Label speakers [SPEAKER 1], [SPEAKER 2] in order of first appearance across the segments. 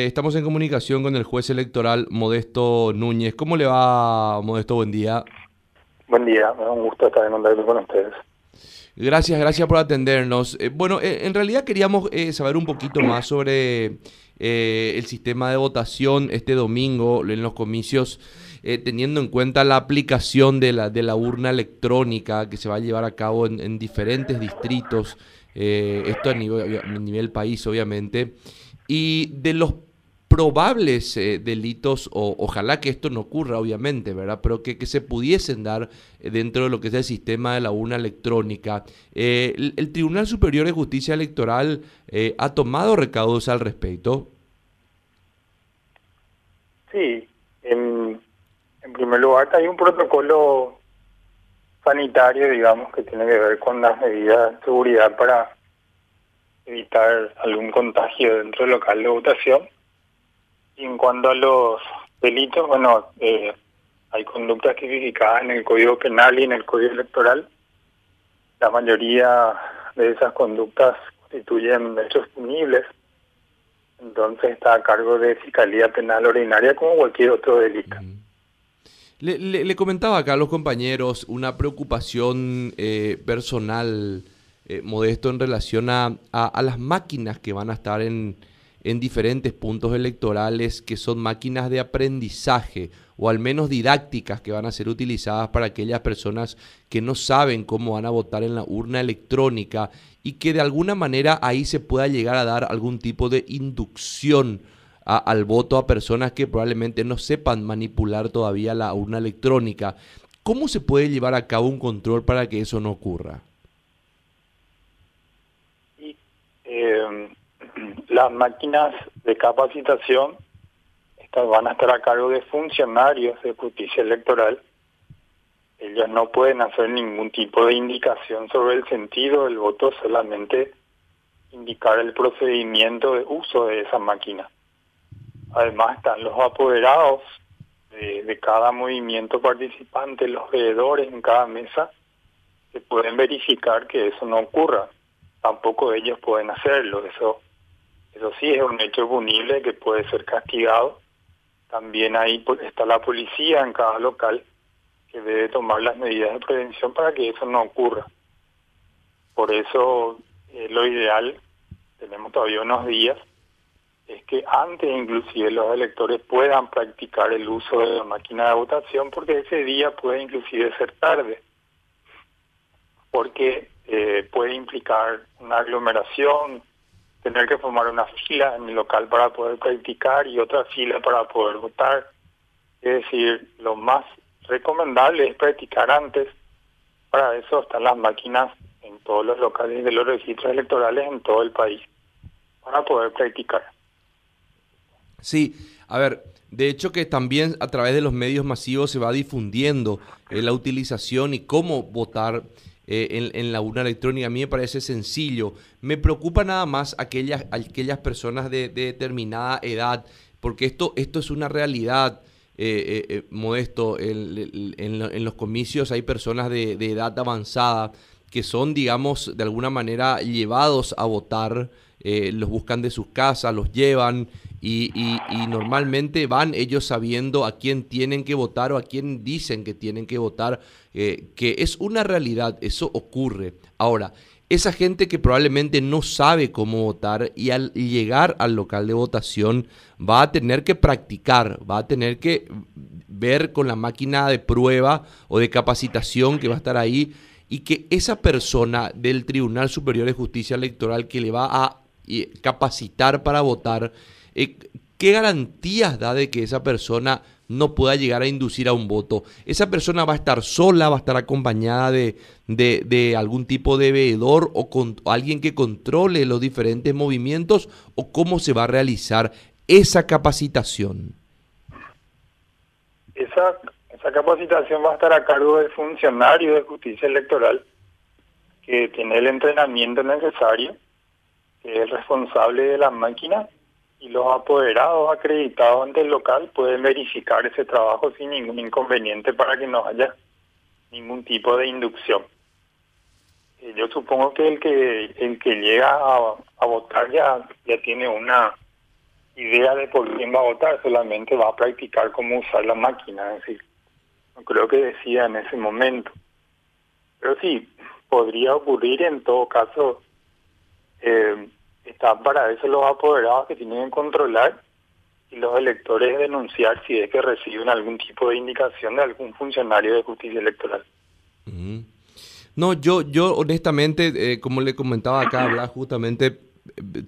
[SPEAKER 1] Estamos en comunicación con el juez electoral Modesto Núñez. ¿Cómo le va, Modesto? Buen día.
[SPEAKER 2] Buen día, me da un gusto estar en contacto con ustedes.
[SPEAKER 1] Gracias, gracias por atendernos. Eh, bueno, eh, en realidad queríamos eh, saber un poquito más sobre el sistema de votación este domingo en los comicios, teniendo en cuenta la aplicación de la, de la urna electrónica que se va a llevar a cabo en, diferentes distritos, esto a nivel, a nivel país obviamente, y de los probables eh, delitos, o ojalá que esto no ocurra, obviamente, ¿verdad? Pero que, que se pudiesen dar eh, dentro de lo que es el sistema de la urna electrónica. Eh, el, Tribunal Superior de Justicia Electoral ha tomado recaudos al respecto.
[SPEAKER 2] Sí, en, en primer lugar hay un protocolo sanitario, digamos, que tiene que ver con las medidas de seguridad para evitar algún contagio dentro del local de votación y en cuanto a los delitos, bueno, eh, hay conductas tipificadas en el Código Penal y en el Código Electoral. La mayoría de esas conductas constituyen hechos punibles. Entonces está a cargo de Fiscalía Penal Ordinaria como cualquier otro delito.
[SPEAKER 1] Le, le, comentaba acá a los compañeros una preocupación eh, personal, eh, modesto, en relación a, a, las máquinas que van a estar en, en diferentes puntos electorales que son máquinas de aprendizaje o al menos didácticas que van a ser utilizadas para aquellas personas que no saben cómo van a votar en la urna electrónica y que de alguna manera ahí se pueda llegar a dar algún tipo de inducción al voto a personas que probablemente no sepan manipular todavía la urna electrónica. ¿Cómo se puede llevar a cabo un control para que eso no ocurra?
[SPEAKER 2] Eh, las máquinas de capacitación estas van a estar a cargo de funcionarios de justicia electoral. Ellos no pueden hacer ningún tipo de indicación sobre el sentido del voto, solamente indicar el procedimiento de uso de esa máquina. Además están los apoderados de, de cada movimiento participante, los veedores en cada mesa, que pueden verificar que eso no ocurra. Tampoco ellos pueden hacerlo, eso eso sí es un hecho punible que puede ser castigado. También ahí está la policía en cada local que debe tomar las medidas de prevención para que eso no ocurra. Por eso eh, lo ideal, tenemos todavía unos días, es que antes inclusive los electores puedan practicar el uso de la máquina de votación porque ese día puede inclusive ser tarde, porque eh, puede implicar una aglomeración, tener que formar una fila en el local para poder practicar y otra fila para poder votar. Es decir, lo más recomendable es practicar antes. Para eso están las máquinas en todos los locales de los registros electorales en todo el país, para poder practicar.
[SPEAKER 1] Sí, a ver, de hecho que también a través de los medios masivos se va difundiendo eh, la utilización y cómo votar eh, en, la urna electrónica. A mí me parece sencillo. Me preocupa nada más aquellas, aquellas personas de, determinada edad, porque esto, esto es una realidad. Eh, eh, modesto, en, los comicios hay personas de, edad avanzada que son, digamos, de alguna manera llevados a votar, los buscan de sus casas, los llevan y, y, normalmente van ellos sabiendo a quién tienen que votar o a quién dicen que tienen que votar, eh, que es una realidad, eso ocurre. Ahora, esa gente que probablemente no sabe cómo votar y al llegar al local de votación va a tener que practicar, va a tener que ver con la máquina de prueba o de capacitación que va a estar ahí y que esa persona del Tribunal Superior de Justicia Electoral que le va a eh, capacitar para votar, eh, ¿qué garantías da de que esa persona no pueda llegar a inducir a un voto? ¿Esa persona va a estar sola, va a estar acompañada de, de, algún tipo de veedor o con alguien que controle los diferentes movimientos o cómo se va a realizar esa capacitación?
[SPEAKER 2] Esa, esa capacitación va a estar a cargo del funcionario de justicia electoral que tiene el entrenamiento necesario, que el responsable de la máquina y los apoderados acreditados ante el local pueden verificar ese trabajo sin ningún inconveniente para que no haya ningún tipo de inducción. Eh, yo supongo que el que el que llega a, votar ya ya tiene una idea de por quién va a votar, solamente va a practicar cómo usar la máquina, es decir, no creo que decía en ese momento. Pero sí, podría ocurrir en todo caso, eh, están para eso los apoderados que tienen que controlar y los electores denunciar si es que reciben algún tipo de indicación de algún funcionario de justicia electoral.
[SPEAKER 1] No, yo, yo honestamente, eh, como le comentaba acá, justamente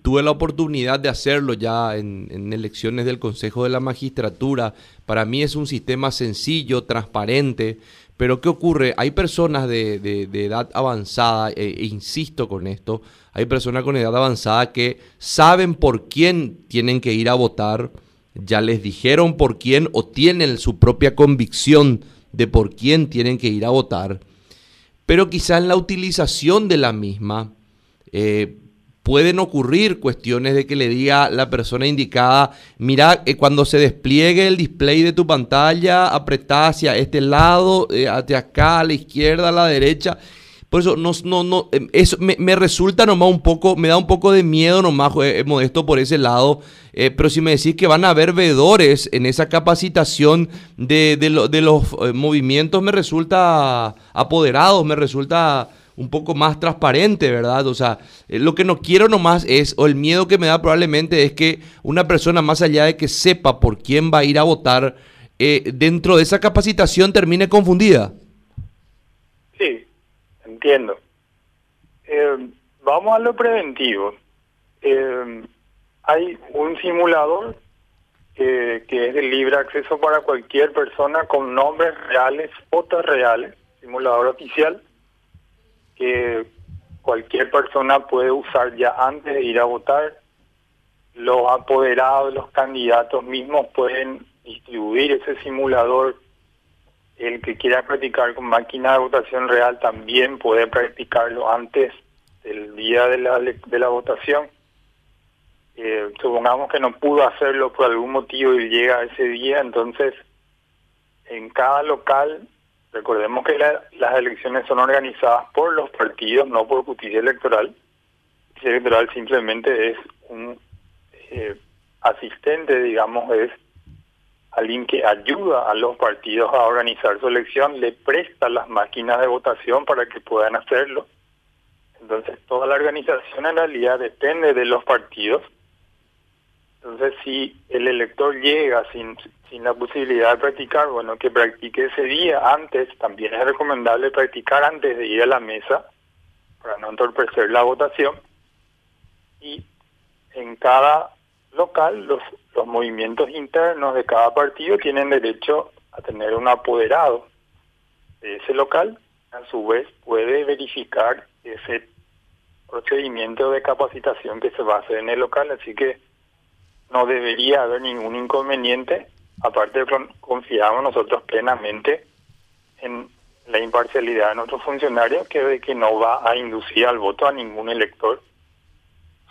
[SPEAKER 1] tuve la oportunidad de hacerlo ya en, elecciones del Consejo de la Magistratura. Para mí es un sistema sencillo, transparente, pero ¿qué ocurre? Hay personas de, edad avanzada, e, e, insisto con esto, hay personas con edad avanzada que saben por quién tienen que ir a votar, ya les dijeron por quién o tienen su propia convicción de por quién tienen que ir a votar, pero quizá en la utilización de la misma, eh, pueden ocurrir cuestiones de que le diga la persona indicada, mira, eh, cuando se despliegue el display de tu pantalla, apretá hacia este lado, eh, hacia acá, a la izquierda, a la derecha. Por eso no, no, no, em, eso me, resulta nomás un poco, me da un poco de miedo nomás, eh, modesto por ese lado. pero si me decís que van a haber vedores en esa capacitación de, los movimientos, me resulta apoderado, me resulta un poco más transparente, ¿verdad? O sea, eh, lo que no quiero nomás es, o el miedo que me da probablemente es que una persona más allá de que sepa por quién va a ir a votar, eh, dentro de esa capacitación termine confundida.
[SPEAKER 2] Sí, entiendo. Eh, vamos a lo preventivo. hay un simulador que es de libre acceso para cualquier persona con nombres reales, fotos reales, simulador oficial que cualquier persona puede usar ya antes de ir a votar. Los apoderados, los candidatos mismos pueden distribuir ese simulador. El que quiera practicar con máquina de votación real también puede practicarlo antes del día de la, de la votación. Eh, supongamos que no pudo hacerlo por algún motivo y llega ese día, entonces en cada local Recordemos que las elecciones son organizadas por los partidos, no por justicia electoral. Justicia electoral simplemente es un eh, asistente, digamos, es alguien que ayuda a los partidos a organizar su elección, le presta las máquinas de votación para que puedan hacerlo. Entonces, toda la organización en realidad depende de los partidos. Entonces, si el elector llega sin sin la posibilidad de practicar, bueno, que practique ese día antes, también es recomendable practicar antes de ir a la mesa para no entorpecer la votación. Y en cada local, los, los movimientos internos de cada partido tienen derecho a tener un apoderado de ese local, a su vez puede verificar ese procedimiento de capacitación que se va a hacer en el local, así que no debería haber ningún inconveniente Aparte, confiamos nosotros plenamente en la imparcialidad de nuestros funcionarios, que de que no va a inducir al voto a ningún elector,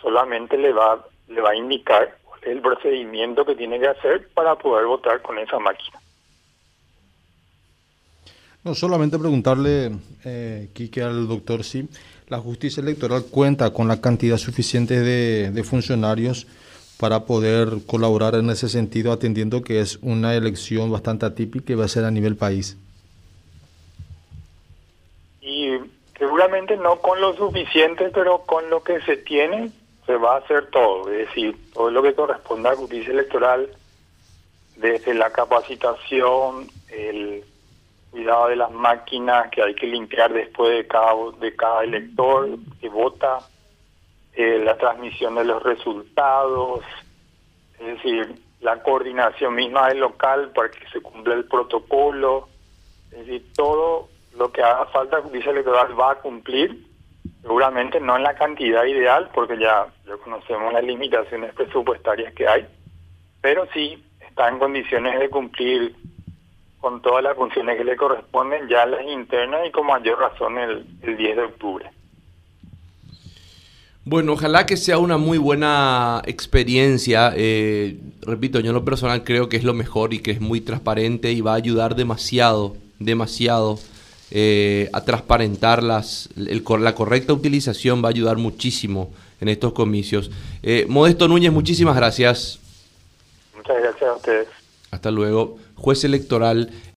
[SPEAKER 2] solamente le va, le va a indicar cuál es el procedimiento que tiene que hacer para poder votar con esa máquina.
[SPEAKER 3] No, solamente preguntarle, eh, Quique, al doctor si la justicia electoral cuenta con la cantidad suficiente de, de funcionarios para poder colaborar en ese sentido, atendiendo que es una elección bastante atípica y va a ser a nivel país?
[SPEAKER 2] Y seguramente no con lo suficiente, pero con lo que se tiene se va a hacer todo, es decir, todo lo que corresponde a justicia electoral, desde la capacitación, el cuidado de las máquinas que hay que limpiar después de cada, de cada elector que vota, eh, la transmisión de los resultados, es decir, la coordinación misma del local para que se cumpla el protocolo, es decir, todo lo que haga falta la justicia electoral va a cumplir, seguramente no en la cantidad ideal, porque ya, ya conocemos las limitaciones presupuestarias que hay, pero sí está en condiciones de cumplir con todas las funciones que le corresponden, ya las internas y con mayor razón el, el 10 de octubre.
[SPEAKER 1] Bueno, ojalá que sea una muy buena experiencia. Eh, repito, yo en lo personal creo que es lo mejor y que es muy transparente y va a ayudar demasiado, demasiado eh, a transparentar las, la correcta utilización, va a ayudar muchísimo en estos comicios. Eh, Modesto Núñez, muchísimas gracias.
[SPEAKER 2] Muchas gracias a ustedes.
[SPEAKER 1] Hasta luego. Juez electoral